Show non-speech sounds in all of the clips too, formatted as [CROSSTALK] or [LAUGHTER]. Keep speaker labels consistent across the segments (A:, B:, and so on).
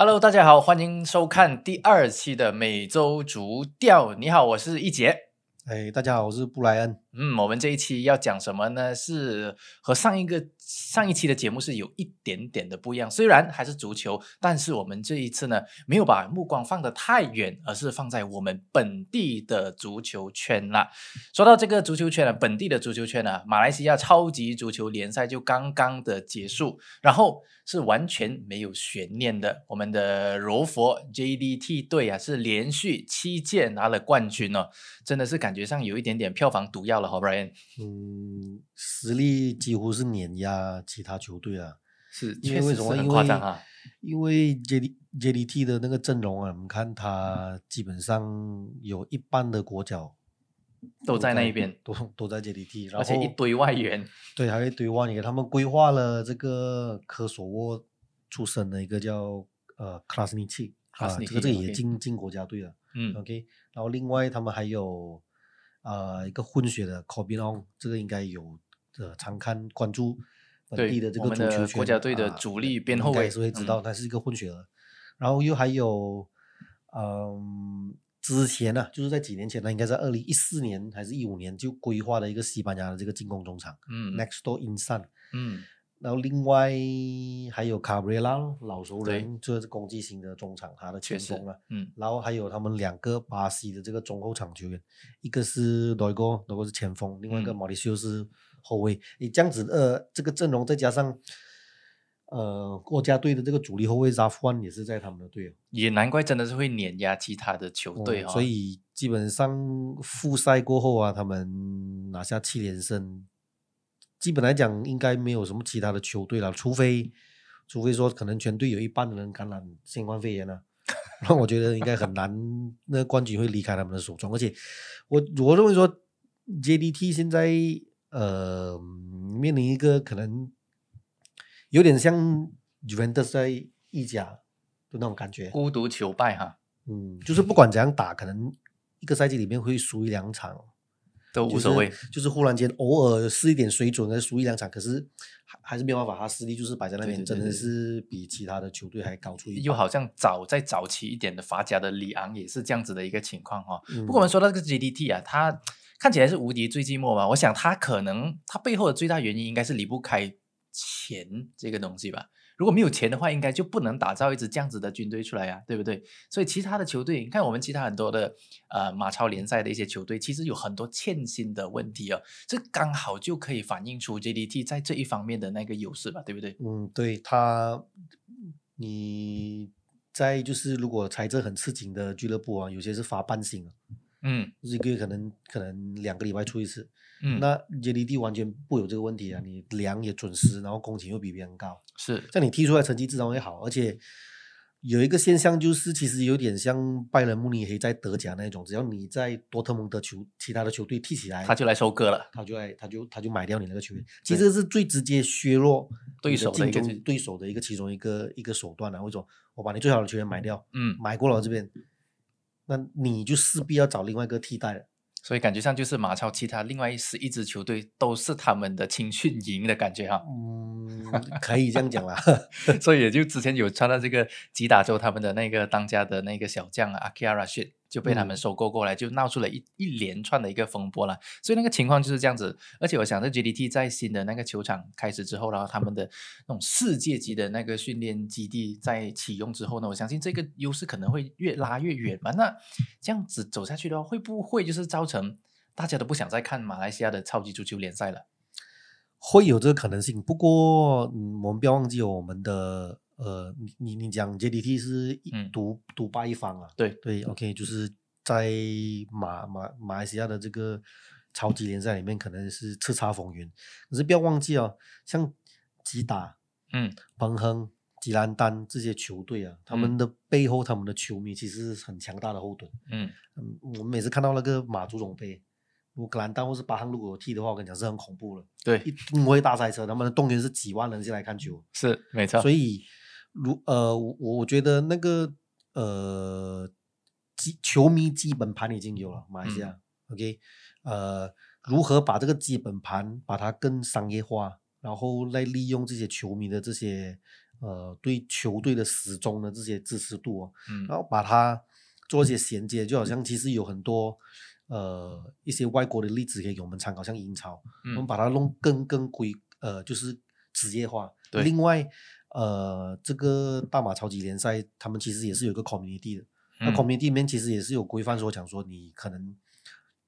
A: Hello，大家好，欢迎收看第二期的每周足调。你好，我是易杰。
B: 哎，大家好，我是布莱恩。
A: 嗯，我们这一期要讲什么呢？是和上一个上一期的节目是有一点点的不一样。虽然还是足球，但是我们这一次呢，没有把目光放得太远，而是放在我们本地的足球圈啦。说到这个足球圈呢，本地的足球圈呢，马来西亚超级足球联赛就刚刚的结束，然后是完全没有悬念的。我们的柔佛 JDT 队啊，是连续七届拿了冠军哦，真的是感觉上有一点点票房毒药了，好 Brian。
B: 嗯，实力几乎是碾压其他球队啊。
A: 是，
B: 因为为什么？因为
A: 啊。
B: 因为 J D J D T 的那个阵容啊，我们看他基本上有一半的国脚
A: 都在那一边，
B: 都都在 J D T，
A: 而且一堆外援，
B: 对，还有一堆外援，他们规划了这个科索沃出生的一个叫呃克拉斯尼奇啊，这个这个也进进国家队了。
A: 嗯
B: OK，然后另外他们还有呃一个混血的 c o b i n o n 这个应该有呃常看关注本地的这个足球圈，
A: 国家队的
B: 啊
A: 主力边后卫
B: 也是会知道，
A: 嗯
B: 他是一个混血儿。然后又还有嗯。之前呢、就是在几年前呢，应该在二零一四年还是一五年就规划了一个西班牙的这个进攻中场、
A: 嗯
B: Next Door Insan，
A: 嗯，
B: 然后另外还有卡布雷拉老熟人，这是攻击型的中场，他的前锋啊。，
A: 嗯
B: 然后还有他们两个巴西的这个中后场球员，一个是罗伊戈，罗伊戈是前锋，另外一个
A: 嗯
B: 马里修是后卫。你这样子呃，这个阵容再加上呃国家队的这个主力后卫扎夫安也是在他们的队哦，
A: 也难怪真的是会碾压其他的球队哈、
B: 嗯所以基本上复赛过后啊，他们拿下七连胜，基本来讲应该没有什么其他的球队了，除非除非说可能全队有一半的人感染新冠肺炎了、[LAUGHS] 那我觉得应该很难，那冠军会离开他们的手中。而且我我认为说，JDT 现在呃面临一个可能有点像 Juventus 在意甲的那种感觉，
A: 孤独求败哈，
B: 嗯，就是不管怎样打，可能一个赛季里面会输一两场，
A: 都无所谓。
B: 就是，就是忽然间偶尔试一点水准，再输一两场，可是还还是没有办法，他实力就是摆在那边，
A: 对对对
B: 真的是比其他的球队还高出一
A: 又。好像早在早期一点的法甲的里昂也是这样子的一个情况哈、
B: 嗯
A: 不过我们说到这个 GDT 啊，他看起来是无敌最寂寞嘛，我想他可能他背后的最大原因应该是离不开钱这个东西吧。如果没有钱的话，应该就不能打造一支这样子的军队出来呀、对不对？所以其他的球队，你看我们其他很多的呃马超联赛的一些球队，其实有很多欠薪的问题哦，这刚好就可以反映出 JDT 在这一方面的那个优势吧，对不对？
B: 嗯，对他，你在就是如果财政很吃紧的俱乐部啊，有些是发半薪啊，
A: 嗯
B: 就是一个月可能可能两个礼拜出一次。
A: 嗯，
B: 那 JDT 完全不有这个问题啊，你量也准时，然后工钱又比别人高。
A: 是
B: 像你踢出来成绩自然会好，而且有一个现象就是，其实有点像拜仁慕尼黑在德甲那种，只要你在多特蒙德球其他的球队踢起来，
A: 他就来收割了。
B: 他就来他就他就买掉你那个球员，其实是最直接削弱
A: 对手的一个是
B: 竞争对手的一个其中一个一个手段啊。为什么？我把你最好的球员买掉，
A: 嗯，
B: 买过了这边，那你就势必要找另外一个替代了。
A: 所以感觉上就是马超其他另外十一支球队都是他们的青训营的感觉哈。
B: 嗯，可以这样讲啦。[LAUGHS]
A: 所以也就之前有传到这个吉打州他们的那个当家的那个小将啊，阿基亚拉什就被他们
B: 嗯
A: 收购过来，就闹出了一一连串的一个风波了。所以那个情况就是这样子。而且我想，这 GDT 在新的那个球场开始之后，然后他们的那种世界级的那个训练基地在启用之后呢，我相信这个优势可能会越拉越远嘛。那这样子走下去的话，会不会就是造成大家都不想再看马来西亚的超级足球联赛了？
B: 会有这个可能性，不过嗯，我们不要忘记哦我们的呃，你你你讲 JDT 是独独霸一方啊，
A: 对
B: 对，OK，就是在马马马来西亚的这个超级联赛里面，可能是叱咤风云。可是不要忘记哦，像吉打、
A: 嗯，
B: 彭亨、吉兰丹这些球队啊，他们的背后，他们的球迷其实是很强大的后盾。
A: 嗯，
B: 嗯，我们每次看到那个马足总杯，如果格兰丹或是巴汉如果有踢的话，我跟你讲是很恐怖了。
A: 对，
B: 一定会大赛车，他们的动员是几万人进来看球，
A: 是没错。
B: 所以如呃，我我觉得那个呃基球迷基本盘已经有了，马来西亚、OK，呃，如何把这个基本盘把它更商业化，然后来利用这些球迷的这些呃对球队的始终的这些支持度哦，
A: 嗯。
B: 然后把它做一些衔接，就好像其实有很多呃一些外国的例子可以给我们参考，像英超，我们
A: 嗯。
B: 把它弄更更规呃就是职业化。
A: 对。
B: 另外呃这个大马超级联赛，他们其实也是有一个 community 的，那
A: 嗯
B: community 里面其实也是有规范说讲说你可能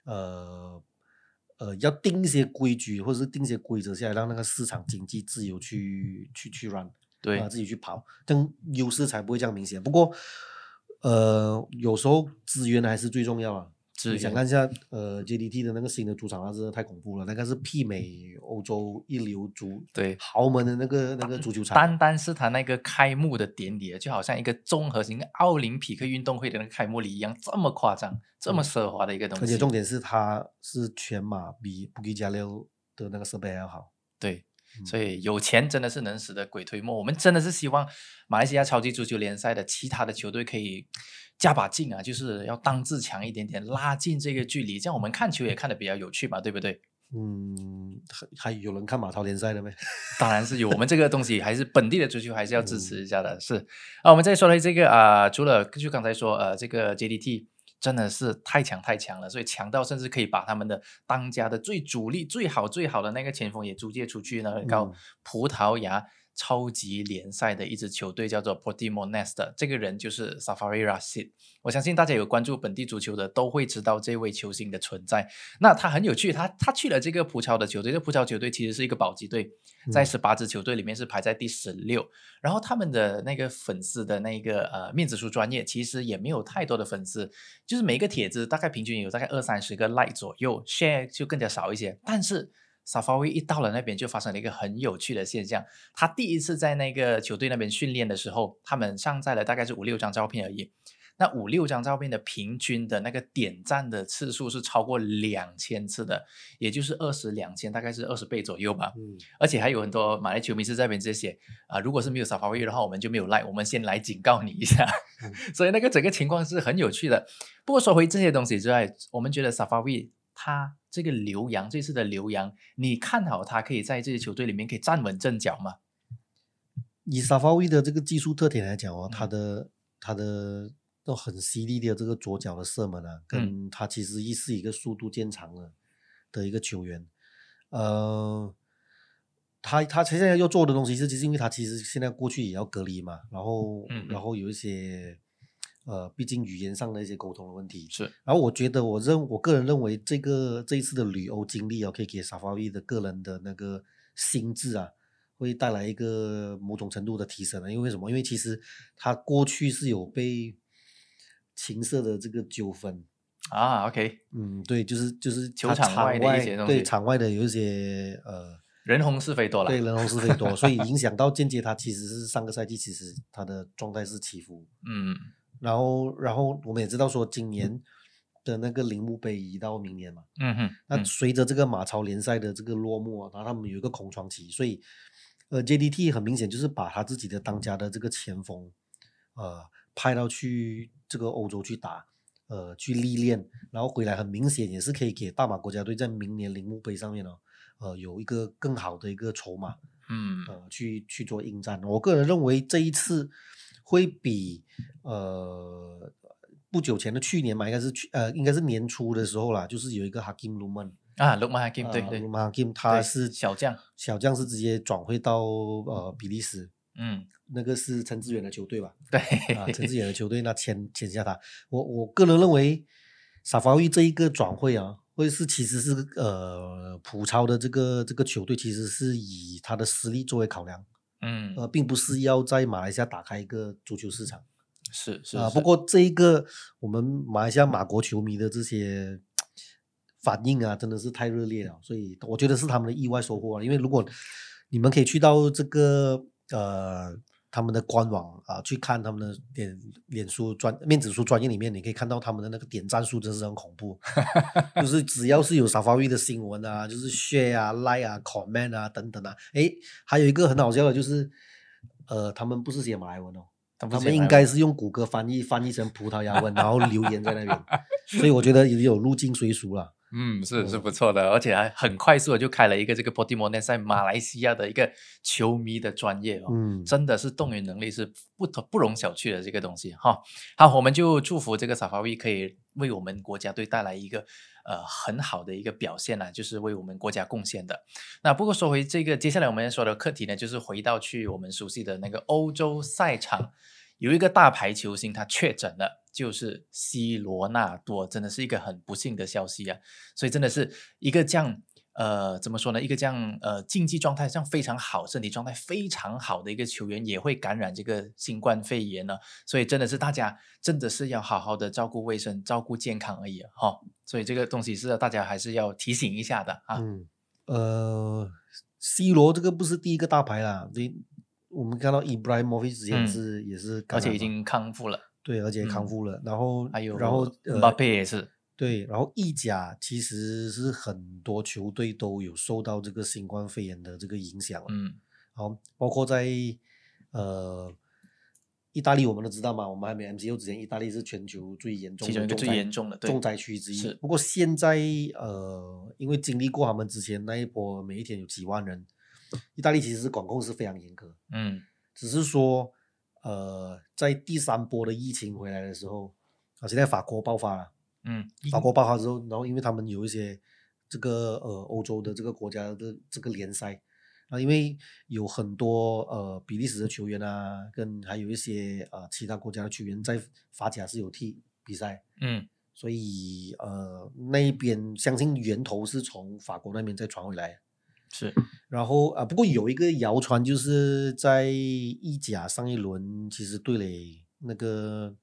B: 呃。呃，要定一些规矩，或者是定一些规则下来，让那个市场经济自由去去去 run。
A: 对
B: 啊，自己去跑，这样优势才不会这样明显。不过，呃，有时候资源还是最重要啊。你想看一下，呃，JDT 的那个新的主场，那真的太恐怖了，那个是媲美欧洲一流足
A: 对
B: 豪门的那个那个足球场。
A: 单单是他那个开幕的典礼，就好像一个综合型奥林匹克运动会的那个开幕礼一样，这么夸张，这么奢华的一个东西。
B: 而且重点是它是全马比布吉加六的那个设备还要好。
A: 对，
B: 嗯
A: 所以有钱真的是能使得鬼推磨。我们真的是希望马来西亚超级足球联赛的其他的球队可以加把劲啊，就是要当自强一点点，拉近这个距离，这样我们看球也看得比较有趣嘛，对不对？
B: 嗯，还还有人看马超联赛的没？[LAUGHS]
A: 当然是有，我们这个东西还是本地的足球，还是要支
B: 嗯
A: 持一下的。是啊，我们再说回这个啊、除了就刚才说呃，这个 JDT 真的是太强太强了，所以强到甚至可以把他们的当家的最主力、最好最好的那个前锋也租借出去呢，告
B: 嗯
A: 葡萄牙超级联赛的一支球队叫做 Portimonense，这个人就是 Safari Rashid。我相信大家有关注本地足球的都会知道这位球星的存在。那他很有趣，他他去了这个葡超的球队，这葡超球队其实是一个保级队，在
B: 嗯
A: 十八支球队里面是排在第十六。然后他们的那个粉丝的那个呃面子书专业其实也没有太多的粉丝，就是每一个帖子大概平均有大概二三十个 like 左右，share 就更加少一些。但是 Safawi 一到了那边就发生了一个很有趣的现象，他第一次在那个球队那边训练的时候，他们上载了大概是五六张照片而已。那五六张照片的平均的那个点赞的次数是超过两千次的，也就是二十两千，大概是二十倍左右吧。
B: 嗯，
A: 而且还有很多马来球迷是在那边直接写啊、如果是没有 Safawi 的话，我们就没有 like，我们先来警告你一下。[LAUGHS] 所以那个整个情况是很有趣的。不过说回这些东西之外，我们觉得 Safawi 他这个刘洋这次的刘洋，你看好他可以在这些球队里面可以站稳阵脚吗？
B: 以沙发位的这个技术特点来讲哦，他
A: 嗯
B: 的他的都很犀利的这个左脚的射门啊，
A: 嗯
B: 跟他其实亦是一个速度见长的的一个球员。呃，他他现在要做的东西是，其实因为他其实现在过去也要隔离嘛，然后然后有一些呃，毕竟语言上的一些沟通的问题。
A: 是，
B: 然后我觉得，我认我个人认为，这个这一次的旅欧经历啊，可以给沙发位的个人的那个心智啊，会带来一个某种程度的提升的。因为什么？因为其实他过去是有被情色的这个纠纷，
A: 啊，OK，
B: 嗯，对，就是就是
A: 球
B: 场
A: 场外的一些东西
B: 对场外的有一些呃，
A: 人红是非多了。
B: 对人红是非多，所以 [LAUGHS] 影响到间接他其实是上个赛季其实他的状态是起伏，
A: 嗯，
B: 然后然后我们也知道说今年的那个铃木杯移到明年嘛。
A: 嗯哼，
B: 那
A: 嗯
B: 随着这个马超联赛的这个落幕啊，然后他们有一个空窗期，所以呃，JDT 很明显就是把他自己的当家的这个前锋，呃，派到去这个欧洲去打，呃，去历练，然后回来很明显也是可以给大马国家队在明年铃木杯上面呢、呃，有一个更好的一个筹码，
A: 嗯
B: 呃，去去做应战。我个人认为这一次会比呃不久前的去年嘛，应该是去呃应该是年初的时候啦，就是有一个 Hakim Luman
A: 啊 l o o k m a Hakim，对对
B: l u，m Hakim 他是
A: 小将，
B: 小将是直接转会到呃比利时，
A: 嗯，
B: 那个是陈志远的球队吧？
A: 对，
B: 啊，[LAUGHS] 陈志远的球队那签签下他，我我个人认为萨法维这一个转会啊，会是其实是呃普超的这个这个球队其实是以他的实力作为考量，
A: 嗯，
B: 呃，并不是要在马来西亚打开一个足球市场啊。
A: 是是啊
B: 不过这一个我们马来西亚马国球迷的这些反应啊，真的是太热烈了，所以我觉得是他们的意外收获了。因为如果你们可以去到这个呃他们的官网啊，去看他们的脸脸书专面子书专业里面，你可以看到他们的那个点赞数真是很恐怖，[LAUGHS] 就是只要是有 Safari 的新闻啊，就是 share 啊、like 啊、comment 啊等等啊，诶，还有一个很好笑的就是，呃，他们不是写马来文哦。
A: 他
B: 他们应该是用谷歌翻译翻译成葡萄牙文，然后留言在那边，所以我觉得也有入境随俗了。
A: 嗯，是是
B: 嗯
A: 不错的，而且还很快速的就开了一个这个 p o t i m o n e 在马来西亚的一个球迷的专业哦，
B: 嗯，
A: 真的是动员能力是不同不容小觑的这个东西哈。好，我们就祝福这个 Safawi 可以为我们国家队带来一个呃很好的一个表现啦，就是为我们国家贡献的。那不过说回这个，接下来我们要说的课题呢，就是回到去我们熟悉的那个欧洲赛场，有一个大牌球星他确诊了，就是 C 罗纳多，真的是一个很不幸的消息啊。所以真的是一个这样呃怎么说呢？一个这样呃竞技状态上非常好、身体状态非常好的一个球员，也会感染这个新冠肺炎呢。所以真的是大家真的是要好好的照顾卫生、照顾健康而已哈、所以这个东西是大家还是要提醒一下的啊。
B: 嗯，呃，C 罗这个不是第一个大牌啦，你我们看到 Ibrahimovic 之前
A: 嗯
B: 是、也是
A: 而且已经康复了，
B: 对，而且康
A: 嗯。
B: 复了，然后
A: 还有
B: 然后
A: 呃巴
B: 呃
A: 佩也是，
B: 对，然后意甲其实是很多球队都有受到这个新冠肺炎的这个影响，
A: 嗯。
B: 好，包括在呃意大利，我们都知道嘛，我们还没 MCO 之前，意大利是全球最严重的
A: 最严重的对。
B: 重灾区之一。
A: 是。
B: 不过现在呃，因为经历过他们之前那一波，每一天有几万人，意大利其实是管控是非常严格，
A: 嗯
B: 只是说呃，在第三波的疫情回来的时候，啊，现在法国爆发了。
A: 嗯，
B: 法国爆发之后，然后因为他们有一些这个呃欧洲的这个国家的这个联赛啊，因为有很多呃比利时的球员啊，跟还有一些呃其他国家的球员在法甲是有踢比赛，
A: 嗯
B: 所以呃那一边相信源头是从法国那边再传回来。
A: 是，
B: 然后啊、呃不过有一个谣传，就是在意甲上一轮其实对垒那个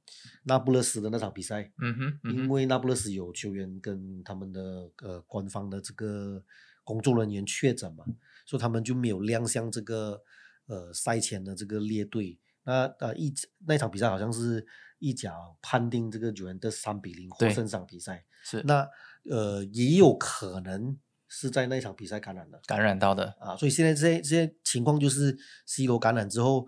B: 那不勒斯的那场比赛，
A: 嗯哼嗯
B: 因为那不勒斯有球员跟他们的呃官方的这个工作人员确诊嘛，所以他们就没有亮相这个呃赛前的这个列队。那呃意那场比赛好像是意甲判定这个球员的三比零获胜这场比赛，
A: 是
B: 那呃也有可能是在那场比赛感染的。
A: 感染到的，
B: 啊，所以现在这些这些情况就是 C 罗感染之后，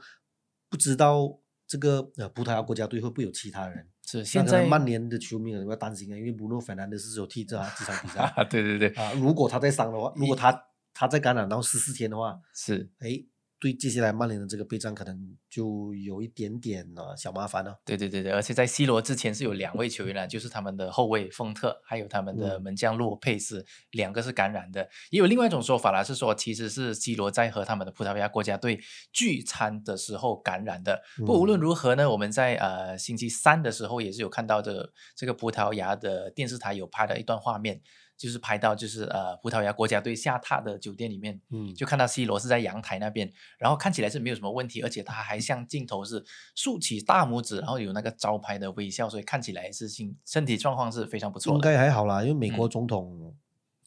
B: 不知道这个呃葡萄牙国家队会不会有其他人。
A: 是现在
B: 曼联的球迷可能会担心啊，因为布鲁芬兰的是有踢这几场比赛
A: 啊，[LAUGHS] 对对对，
B: 啊，如果他在伤的话，如果他他在感染然后十四天的话，
A: 是。
B: 哎，对接下来曼联的这个备战可能就有一点点呃小麻烦了。
A: 对对对对，而且在 C 罗之前是有两位球员啊，就是他们的后卫丰特，还有他们的
B: 嗯
A: 门将洛佩斯，两个是感染的。也有另外一种说法啦，是说其实是 C 罗在和他们的葡萄牙国家队聚餐的时候感染的。不过无论
B: 嗯
A: 如何呢，我们在呃星期三的时候也是有看到这个这个葡萄牙的电视台有拍了一段画面，就是拍到就是呃葡萄牙国家队下榻的酒店里面，
B: 嗯，
A: 就看到 C 罗是在阳台那边，然后看起来是没有什么问题，而且他还向镜头是竖起大拇指，然后有那个招牌的微笑，所以看起来是身身体状况是非常不错的应。
B: 该还好啦，因为美国
A: 嗯
B: 总统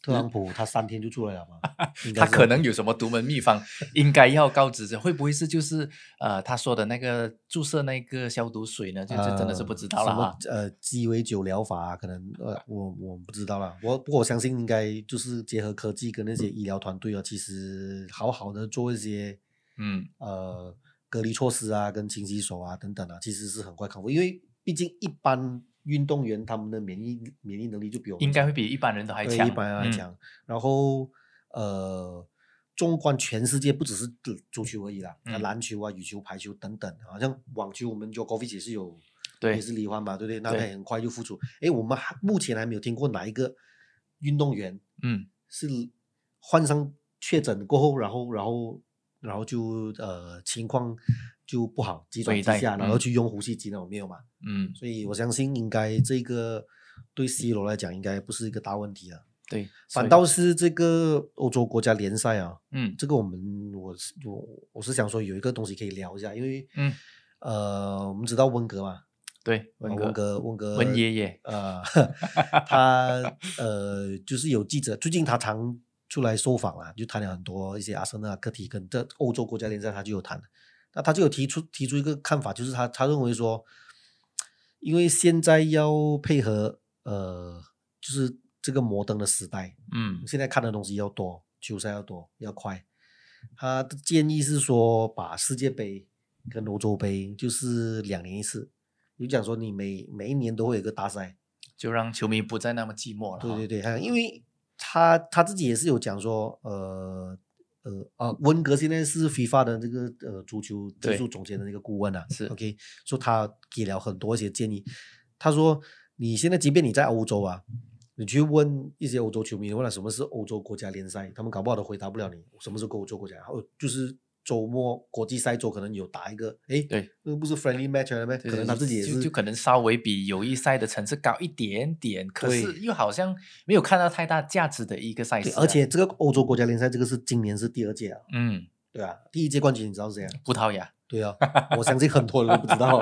B: 特朗普他三天就出来了嘛，[LAUGHS]
A: 他可能有什么独门秘方，应该要告知这会不会是就是呃他说的那个注射那个消毒水呢？就就真的是不知道了
B: 呃鸡尾酒疗法、啊、可能呃，我我不知道啦。我不过我相信应该就是结合科技跟那些医疗团队啊，其实好好的做一些
A: 嗯，
B: 呃隔离措施啊，跟清洗手啊等等啊，其实是很快康复。因为毕竟一般运动员他们的免疫免疫能力就比我们
A: 应该会比一般人都还强，
B: 对一般人来
A: 嗯。
B: 讲。然后呃，纵观全世界，不只是足足球而已啦，
A: 嗯。
B: 篮球啊、羽球、排球等等，好像网球，我们 Djokovic 也是有，
A: 对。
B: 也是离婚嘛，对不对？那他也很快就复出。诶，我们还目前还没有听过哪一个运动员
A: 嗯，
B: 是患上确诊过后，然后然后然后就呃情况就不好，急转直下，然后
A: 嗯
B: 去用呼吸机那种没有嘛？
A: 嗯，
B: 所以我相信应该这个对 C 罗来讲应该不是一个大问题啊。
A: 对，
B: 反倒是这个欧洲国家联赛啊，
A: 嗯。
B: 这个我们我是我我是想说有一个东西可以聊一下，因为
A: 嗯，
B: 呃，我们知道温格嘛，
A: 对，
B: 温格。温格
A: 温爷爷，[LAUGHS]
B: 呃，他呃就是有记者最近他常出来受访啊，就谈了很多一些阿森纳课题跟这欧洲国家联赛他就有谈，那他就有提出提出一个看法，就是他他认为说，因为现在要配合呃就是这个摩登的时代，
A: 嗯
B: 现在看的东西要多，球赛要多，要快。他的建议是说，把世界杯跟欧洲杯就是两年一次，就讲说你每每一年都会有一个大赛，
A: 就让球迷不再那么寂寞了。
B: 对对对，还有因为他他自己也是有讲说，呃呃啊，温格现在是 FIFA 的这个呃足球技术总监的那个顾问啊，
A: 是
B: OK，说他给了很多一些建议。他说，你现在即便你在欧洲啊，你去问一些欧洲球迷，问了什么是欧洲国家联赛，他们搞不好都回答不了你什么是欧洲国家，然后，就是周末国际赛周可能有打一个，诶，
A: 对，
B: 那个不是 friendly match 了咩？可能他自己也
A: 是就可能稍微比友谊赛的层次高一点点，可是又好像没有看到太大价值的一个赛事啊。
B: 而且这个欧洲国家联赛这个是今年是第二届啊，
A: 嗯，
B: 对啊，第一届冠军你知道是谁啊？
A: 葡萄牙，[LAUGHS]
B: 对啊，我相信很多人都不知道，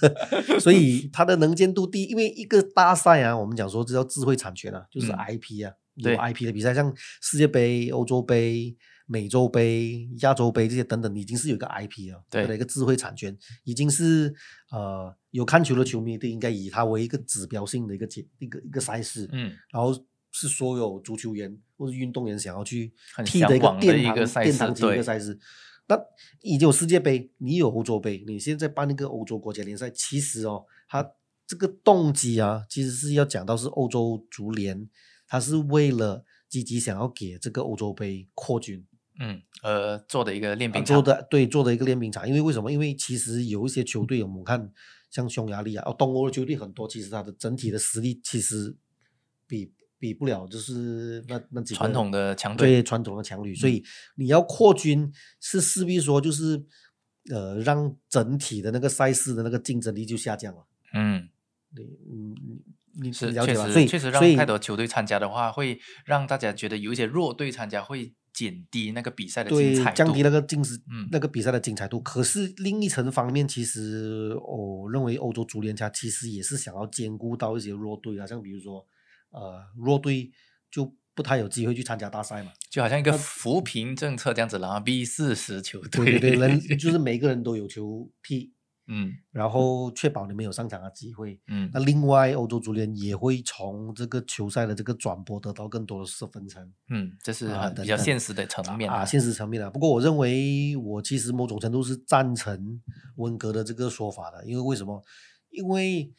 B: [LAUGHS] 所以它的能见度低，因为一个大赛啊，我们讲说这叫智慧产权啊，就是
A: 嗯
B: IP 啊，有 IP 的比赛，像世界杯、欧洲杯、美洲杯、亚洲杯这些等等，已经是有一个 IP 啊，
A: 对
B: 它的一个智慧产权，已经是呃有看球的球迷都应该以它为一个指标性的一个节一个一个赛事，
A: 嗯，
B: 然后是所有足球员或者运动员想要去
A: 很
B: 踢的一个殿堂
A: 赛
B: 殿堂级的一个赛事。那已经有世界杯，你有欧洲杯，你现在办那个欧洲国家联赛，其实哦，它这个动机啊，其实是要讲到是欧洲足联，它是为了积极想要给这个欧洲杯扩军，
A: 嗯，呃，做的一个练
B: 啊
A: 兵场，
B: 做的对做的一个练兵场。因为为什么？因为其实有一些球队，我们看像匈牙利啊，哦，东欧的球队很多，其实它的整体的实力其实比比不了，就是那那几个
A: 传统的强队，
B: 对传统的强旅，所以你要扩军是势必说就是呃让整体的那个赛事的那个竞争力就下降了。
A: 嗯，
B: 对，嗯，你你
A: 是
B: 你了解吧？所以
A: 确实确实
B: 所以
A: 让太多球队参加的话，会让大家觉得有一些弱队参加会减低那个比赛的精
B: 对
A: 彩度，
B: 降低那个竞时
A: 嗯
B: 那个比赛的精彩度。可是另一层方面，其实我认为欧洲足联家其实也是想要兼顾到一些弱队啊，像比如说呃弱队就不太有机会去参加大赛嘛。
A: 就好像一个扶贫政策这样子啦，B 四十球队，
B: 对对对，人 [LAUGHS] 就是每个人都有球踢，
A: 嗯
B: 然后确保你们有上场的机会。
A: 嗯
B: 那另外，欧洲足联也会从这个球赛的这个转播得到更多的是分成
A: 嗯，这是比较现实的层面
B: 啊，现实层面的。不过，我认为我其实某种程度是赞成温格的这个说法的，因为为什么？因为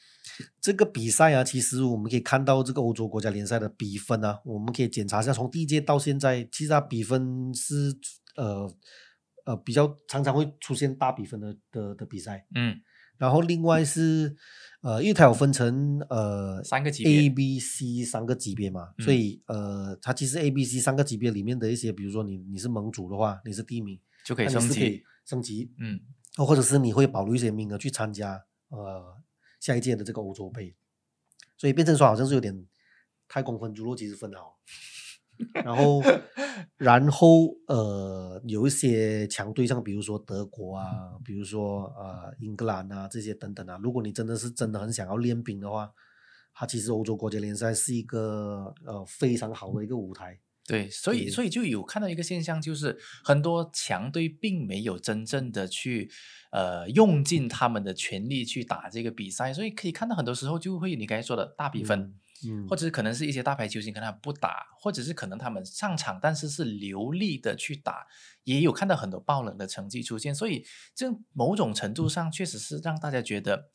B: 这个比赛啊，其实我们可以看到这个欧洲国家联赛的比分啊，我们可以检查一下，从第一届到现在，其实它比分是呃呃比较常常会出现大比分的的的比赛。
A: 嗯。
B: 然后另外是呃，因为它有分成呃
A: 三个级别
B: A、B、C 三个级别嘛，所
A: 嗯
B: 以呃，它其实 A、B、C 三个级别里面的一些，比如说你你是盟主的话，你是第一名，
A: 就可以
B: 你
A: 升级
B: 以，升级，
A: 嗯。
B: 或者是你会保留一些名额去参加呃下一届的这个欧洲杯，所以变成说好像是有点太公分猪肉其实分好，然后然后呃有一些强队，像比如说德国啊，比如说呃英格兰啊这些等等啊，如果你真的是真的很想要练兵的话，它其实欧洲国家联赛是一个呃非常好的一个舞台。
A: 对，所以所以就有看到一个现象，就是很多强队并没有真正的去呃用尽他们的全力去打这个比赛，所以可以看到很多时候就会你刚才说的大比分，
B: 嗯，
A: 或者是可能是一些大牌球星可能他不打，或者是可能他们上场但是是流利的去打，也有看到很多爆冷的成绩出现，所以这某种程度上确实是让大家觉得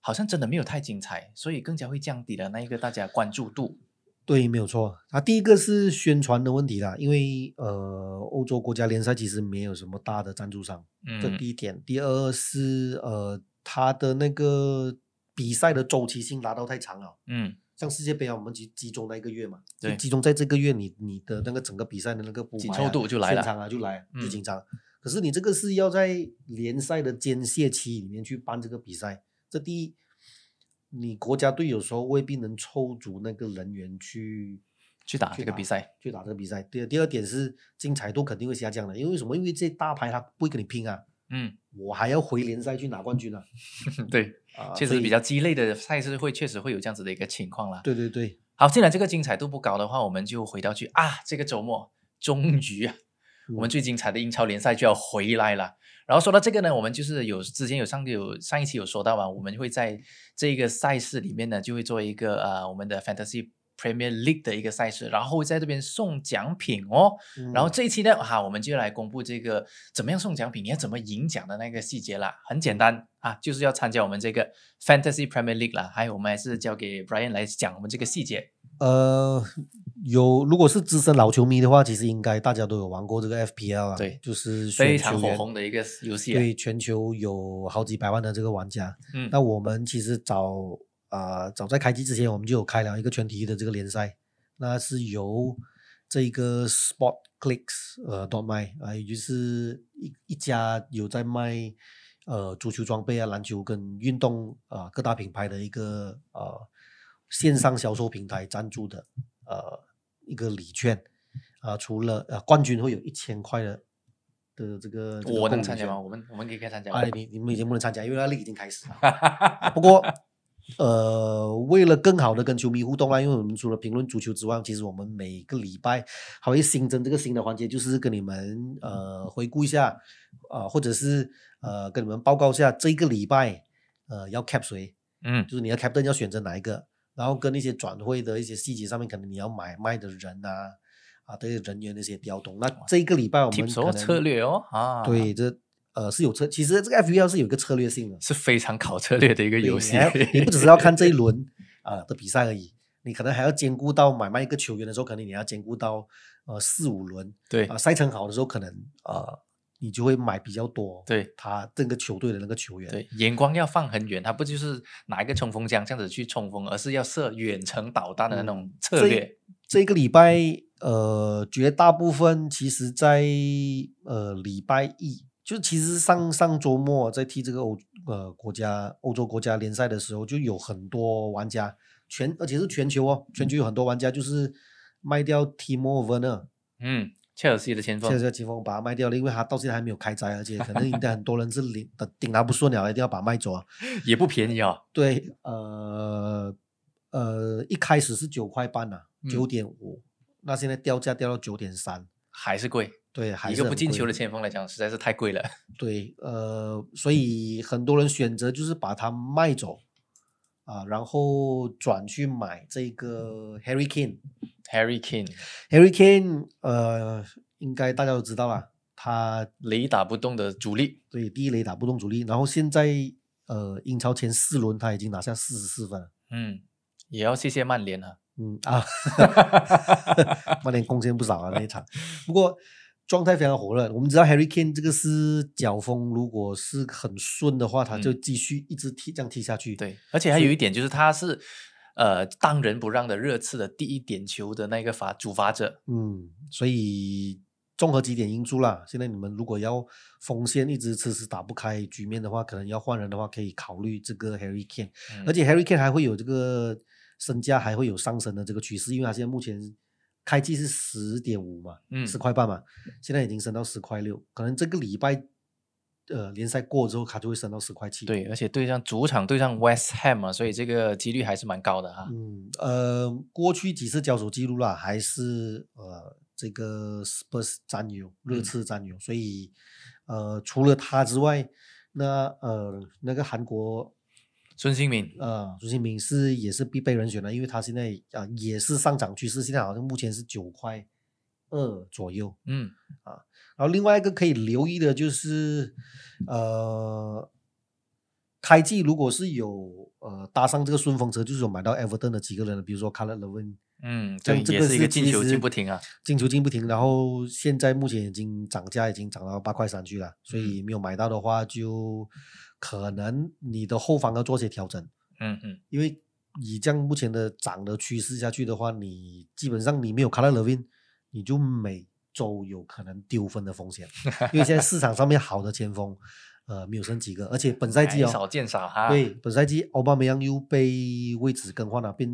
A: 好像真的没有太精彩，所以更加会降低了那一个大家关注度。
B: 对，没有错。啊，第一个是宣传的问题啦，因为呃，欧洲国家联赛其实没有什么大的赞助商，这
A: 嗯
B: 第一点。第二是呃，它的那个比赛的周期性拉到太长了。
A: 嗯
B: 像世界杯啊，我们集集中那一个月嘛，
A: 对
B: 集中在这个月你，你的那个整个比赛的那个补
A: 紧凑
B: 啊
A: 度就来了
B: 现场啊就来就
A: 嗯
B: 紧张。可是你这个是要在联赛的间歇期里面去办这个比赛，这第一，你国家队有时候未必能抽足那个人员去
A: 去打这个比赛，
B: 去打这个比赛。第二第二点是精彩度肯定会下降的，因为什么？因为这大牌他不会跟你拼啊，
A: 嗯，
B: 我还要回联赛去拿冠军啊，[LAUGHS]
A: 对，
B: 啊，
A: 确实比较鸡肋的赛事会确实会有这样子的一个情况啦。
B: 对对对，
A: 好，既然这个精彩度不高的话，我们就回到去啊，这个周末终于啊，我们
B: 嗯
A: 最精彩的英超联赛就要回来了。然后说到这个呢，我们就是有之前有上有上一期有说到嘛，我们会在这个赛事里面呢，就会做一个呃我们的 fantasy Premier League 的一个赛事，然后在这边送奖品哦。然后
B: 嗯
A: 这一期呢，哈，我们就来公布这个怎么样送奖品，你要怎么赢奖的那个细节啦。很简单啊，就是要参加我们这个 Fantasy Premier League 啦。还有，我们还是交给 Brian 来讲我们这个细节。
B: 呃，有如果是资深老球迷的话，其实应该大家都有玩过这个 FPL 啊，
A: 对
B: 就是
A: 非常火红的一个游戏啊。
B: 对，全球有好几百万的这个玩家。
A: 嗯
B: 那我们其实早啊、早在开机之前，我们就有开了一个全体育的这个联赛，那是由这个 Sport Clicks 呃 dot my 啊、也就是一一家有在卖呃足球装备啊、篮球跟运动啊、各大品牌的一个呃线上销售平台赞助的呃一个礼券啊、除了呃冠军会有一千块的的这个，这个
A: 我能参加吗？我们我们可以参加吗
B: 啊，？你你们已经不能参加，因为那 league 已经开始了。[LAUGHS] 不过，呃，为了更好的跟球迷互动啊，因为我们除了评论足球之外，其实我们每个礼拜还会新增这个新的环节，就是跟你们呃回顾一下，呃，或者是呃跟你们报告一下这个礼拜呃要 cap 谁，
A: 嗯
B: 就是你的 captain 要选择哪一个，然后跟一些转会的一些细节上面，可能你要买卖的人啊啊这些人员的一些调动。那这一个礼拜我们能
A: 策略哦，啊，，
B: 对，这呃是有策，其实这个 FPL 是有一个策略性的。
A: 是非常考策略的一个
B: 对
A: 游戏
B: 你。不只是要看这一轮啊、的比赛而已，你可能还要兼顾到买卖一个球员的时候，可能你要兼顾到呃四五轮
A: 对
B: 啊、赛程好的时候，可能呃你就会买比较多
A: 对
B: 他这个球队的那个球员。
A: 对，眼光要放很远，他不就是拿一个冲锋枪这样子去冲锋，而是要射远程导弹的那
B: 嗯
A: 种策略。
B: 这个礼拜呃绝大部分其实在呃礼拜一。就其实上上周末在踢这个欧呃国家欧洲国家联赛的时候，就有很多玩家全而且是全球哦，全球有很多玩家就是卖掉 Timo Werner，
A: 嗯，切尔西的前锋，
B: 切尔西的前锋把他卖掉了，因为他到现在还没有开斋，而且可能应该很多人是顶顶他不顺了，一定要把他卖走啊。[LAUGHS]
A: 也不便宜哦。
B: 对，呃呃，一开始是九块半呐、
A: 嗯
B: 九点五，那现在掉价掉到九点三，
A: 还是贵，
B: 对，还是
A: 一个不进球的前锋来讲，实在是太贵了。
B: 对，呃，所以很多人选择就是把它卖走啊，然后转去买这个 Harry Kane。
A: Harry Kane
B: 呃，应该大家都知道啦，他
A: 雷打不动的主力，
B: 对第一雷打不动主力，然后现在呃英超前四轮他已经拿下四十四分。
A: 嗯，也要谢谢曼联啊。
B: 嗯啊，[LAUGHS] 曼联贡献不少啊那一场，不过状态非常火热。我们知道 Harry Kane 这个是脚风，如果是很顺的话，他就
A: 嗯
B: 继续一直踢这样踢下去。
A: 对，而且还有一点就是他是呃当仁不让的热刺的第一点球的那个罚主罚者。
B: 嗯，所以综合几点因素啦，现在你们如果要锋线一直迟迟打不开局面的话，可能要换人的话，可以考虑这个 Harry Kane。
A: 嗯
B: 而且 Harry Kane 还会有这个身价还会有上升的这个趋势，因为他现在目前开季是十点五嘛，
A: 嗯
B: 十块半嘛，现在已经升到十块六，可能这个礼拜呃联赛过之后，它就会升到十块七。
A: 对，而且对上主场对上 West Ham 嘛，所以这个几率还是蛮高的哈。
B: 嗯，呃，过去几次交手记录啦，还是呃这个 Spurs 占有，热
A: 嗯
B: 刺占有，所以呃除了他之外，那呃那个韩国
A: 孙兴民，
B: 呃，孙兴民是也是必备人选的，因为他现在啊、呃也是上涨趋势，现在好像目前是九块二左右。
A: 嗯啊，
B: 然后另外一个可以留意的就是，呃，开季如果是有呃搭上这个顺风车，就是有买到 Everton 的几个人，比如说 c a l e Levin，
A: 嗯，对，
B: 这个
A: 也是一个进球进不停啊。
B: 进球进不停，然后现在目前已经涨价已经涨到八块三去了，所以
A: 嗯
B: 没有买到的话，就可能你的后方要做些调整。
A: 嗯嗯，
B: 因为以这样目前的涨的趋势下去的话，你基本上你没有卡拉勒宾，你就每周有可能丢分的风险。因为现在市场上面好的前锋，呃，没有剩几个，而且本赛季哦，
A: 少见少哈。
B: 对，本赛季奥巴梅扬又被位置更换了，变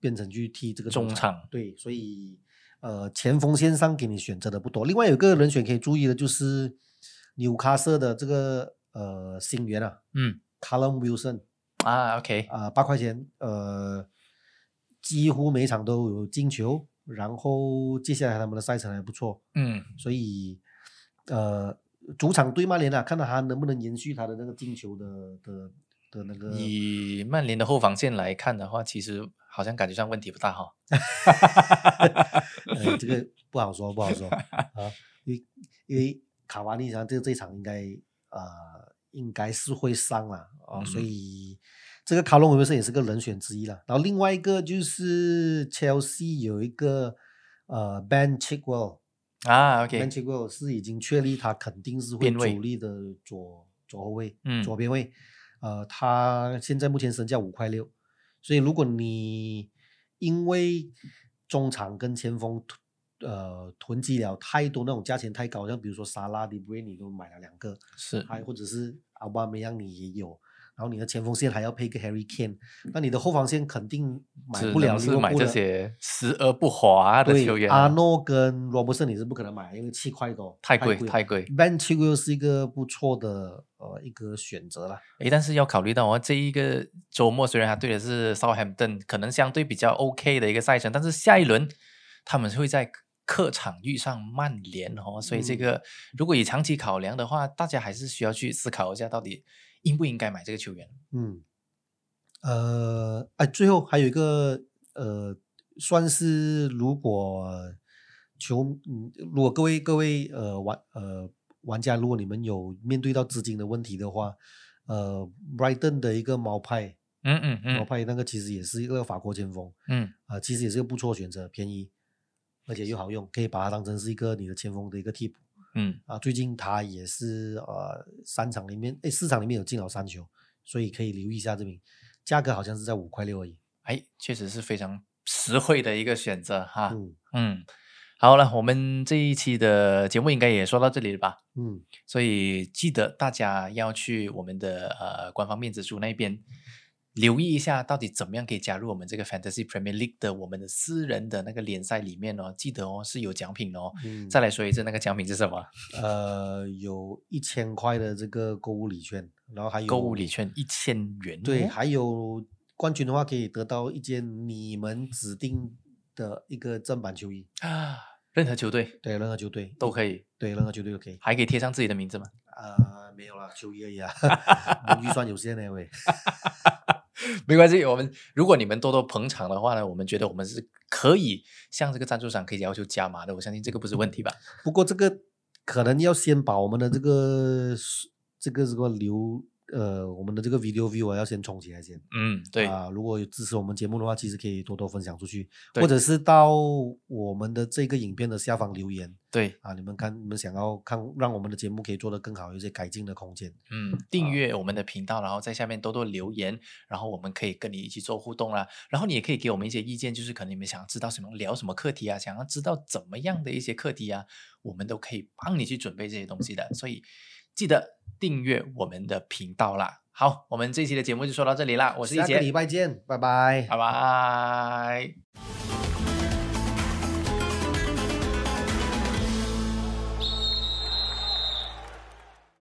B: 变成去踢这个
A: 中
B: 场。
A: 场
B: 对，所以呃，前锋线上给你选择的不多。另外有个人选可以注意的就是纽卡斯的这个呃新援啊
A: 嗯
B: ，Callum Wilson。
A: 啊，OK，
B: 啊，八块钱，呃，几乎每场都有进球，然后接下来他们的赛程还不错，
A: 嗯，
B: 所以呃，主场对曼联啊，看到他能不能延续他的那个进球的的的那个，
A: 以曼联的后防线来看的话，其实好像感觉上问题不大哈。
B: 呃，[LAUGHS] 这个不好说，不好说啊，因为因为卡瓦尼上这这场应该呃应该是会上了啊，所
A: 嗯
B: 以这个卡隆维森也是个人选之一了。然后另外一个就是切 e 西有一个呃 Ben Chigwell。
A: 啊，OK，Ben
B: Chigwell 是已经确立他肯定是会主力的左左后卫，
A: 嗯
B: 左边卫。呃，他现在目前身价五块六，所以如果你因为中场跟前锋呃囤积了太多那种价钱太高，像比如说沙拉、迪布瑞你都买了两个，
A: 是
B: 还或者是奥巴梅扬你也有，然后你的前锋线还要配个 Harry Kane，那你的后防线肯定买不了
A: 能是买
B: 利物浦的
A: 这些时而不华的球，员啊，
B: 阿诺跟罗伯森你是不可能买，因为七块多，
A: 太贵太贵。
B: Ben Chilwell 是一个不错的呃一个选择啦。
A: 诶，但是要考虑到哦，这一个周末虽然他对的是 Southampton，可能相对比较 OK 的一个赛程，但是下一轮他们会在客场遇上曼联哦，所以这
B: 嗯。
A: 个如果以长期考量的话，大家还是需要去思考一下，到底应不应该买这个球员。
B: 嗯，呃，哎，最后还有一个呃，算是如果球，嗯，如果各位各位呃玩呃玩家，如果你们有面对到资金的问题的话，呃，Brighton 的一个毛派，
A: 嗯嗯嗯。
B: 毛派那个其实也是一个法国前锋，
A: 嗯，
B: 啊、其实也是个不错的选择，便宜，而且又好用，可以把它当成是一个你的前锋的一个替补。
A: 嗯，
B: 啊，最近他也是呃三场里面，哎四场里面有进了三球，所以可以留意一下这名，价格好像是在五块六而已。
A: 哎，确实是非常实惠的一个选择哈。
B: 嗯
A: 嗯，好了，我们这一期的节目应该也说到这里了吧？
B: 嗯，
A: 所以记得大家要去我们的呃官方面子书那边留意一下，到底怎么样可以加入我们这个 Fantasy Premier League 的我们的私人的那个联赛里面哦。记得哦是有奖品哦。
B: 嗯
A: 再来说一次，那个奖品是什么？[LAUGHS]
B: 呃有一千块的这个购物礼券，然后还有
A: 购物礼券一千元。
B: 对，
A: 哦
B: 还有冠军的话可以得到一件你们指定的一个正版球衣，
A: 啊，任何球队
B: 对，任何球队
A: 都可以，
B: 对，任何球队都可以。
A: 还可以贴上自己的名字吗？
B: 呃，没有啦，球衣而已啊，[LAUGHS] 预算有限呢，喂。[LAUGHS]
A: 没关系，我们如果你们多多捧场的话呢，我们觉得我们是可以向这个赞助商可以要求加码的，我相信这个不是问题吧？
B: 不过这个可能要先把我们的这个这个这个流呃我们的这个 video view 啊要先冲起来先。
A: 嗯，对，
B: 啊，如果有支持我们节目的话，其实可以多多分享出去，或者是到我们的这个影片的下方留言
A: 对，
B: 啊，你们看你们想要看让我们的节目可以做得更好，有一些改进的空间。
A: 嗯，订阅我们的频道，然后在下面多多留言，然后我们可以跟你一起做互动啦。然后你也可以给我们一些意见，就是可能你们想要知道什么聊什么课题啊，想要知道怎么样的一些课题啊，我们都可以帮你去准备这些东西的。所以记得订阅我们的频道啦。好，我们这一期的节目就说到这里啦，我是一杰
B: 下个礼，拜见，拜拜。
A: 拜拜。